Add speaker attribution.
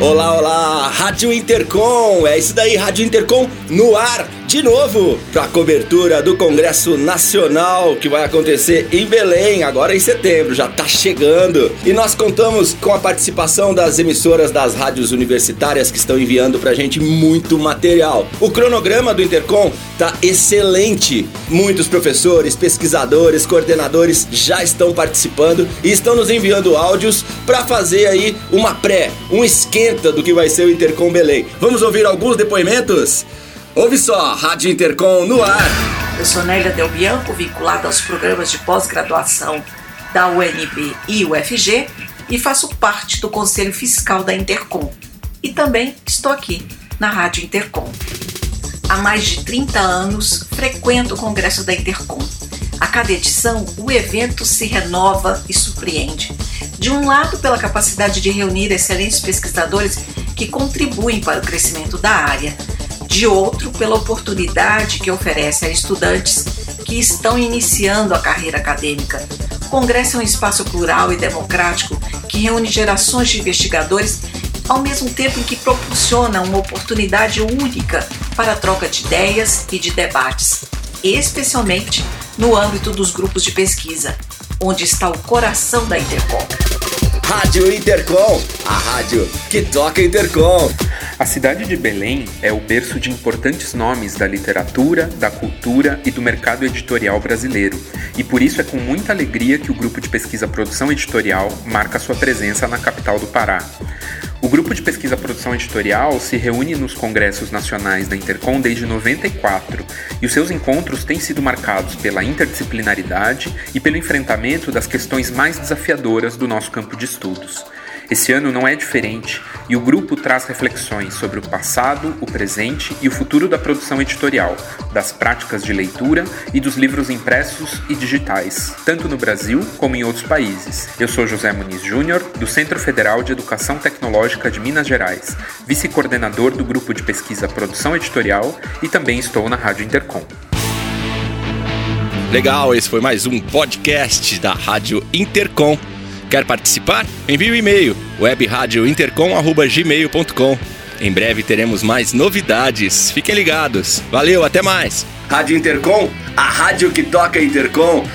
Speaker 1: Olá, olá, Rádio Intercom, é isso daí, Rádio Intercom no ar de novo para a cobertura do Congresso Nacional que vai acontecer em Belém, agora em setembro, já tá chegando. E nós contamos com a participação das emissoras das rádios universitárias que estão enviando pra gente muito material. O cronograma do Intercom tá excelente. Muitos professores, pesquisadores, coordenadores já estão participando e estão nos enviando áudios para fazer aí uma pré, um esquenta do que vai ser o Intercom Belém. Vamos ouvir alguns depoimentos? Ouve só, Rádio Intercom no ar.
Speaker 2: Eu sou Nélia Del Bianco, vinculada aos programas de pós-graduação da UNB e UFG e faço parte do Conselho Fiscal da Intercom. E também estou aqui na Rádio Intercom. Há mais de 30 anos frequento o Congresso da Intercom. A cada edição, o evento se renova e surpreende. De um lado, pela capacidade de reunir excelentes pesquisadores que contribuem para o crescimento da área de outro pela oportunidade que oferece a estudantes que estão iniciando a carreira acadêmica. O Congresso é um espaço plural e democrático que reúne gerações de investigadores ao mesmo tempo em que proporciona uma oportunidade única para a troca de ideias e de debates, especialmente no âmbito dos grupos de pesquisa, onde está o coração da Intercom.
Speaker 1: Rádio Intercom, a rádio que toca Intercom.
Speaker 3: A cidade de Belém é o berço de importantes nomes da literatura, da cultura e do mercado editorial brasileiro, e por isso é com muita alegria que o grupo de pesquisa Produção Editorial marca sua presença na capital do Pará. O grupo de pesquisa Produção Editorial se reúne nos congressos nacionais da Intercom desde 94 e os seus encontros têm sido marcados pela interdisciplinaridade e pelo enfrentamento das questões mais desafiadoras do nosso campo de estudos. Esse ano não é diferente e o grupo traz reflexões sobre o passado, o presente e o futuro da produção editorial, das práticas de leitura e dos livros impressos e digitais, tanto no Brasil como em outros países. Eu sou José Muniz Júnior, do Centro Federal de Educação Tecnológica de Minas Gerais, vice-coordenador do grupo de pesquisa Produção Editorial e também estou na Rádio Intercom.
Speaker 1: Legal, esse foi mais um podcast da Rádio Intercom. Quer participar? Envie o um e-mail webradiointercom@gmail.com. Em breve teremos mais novidades. Fiquem ligados. Valeu, até mais. Rádio Intercom, a rádio que toca Intercom.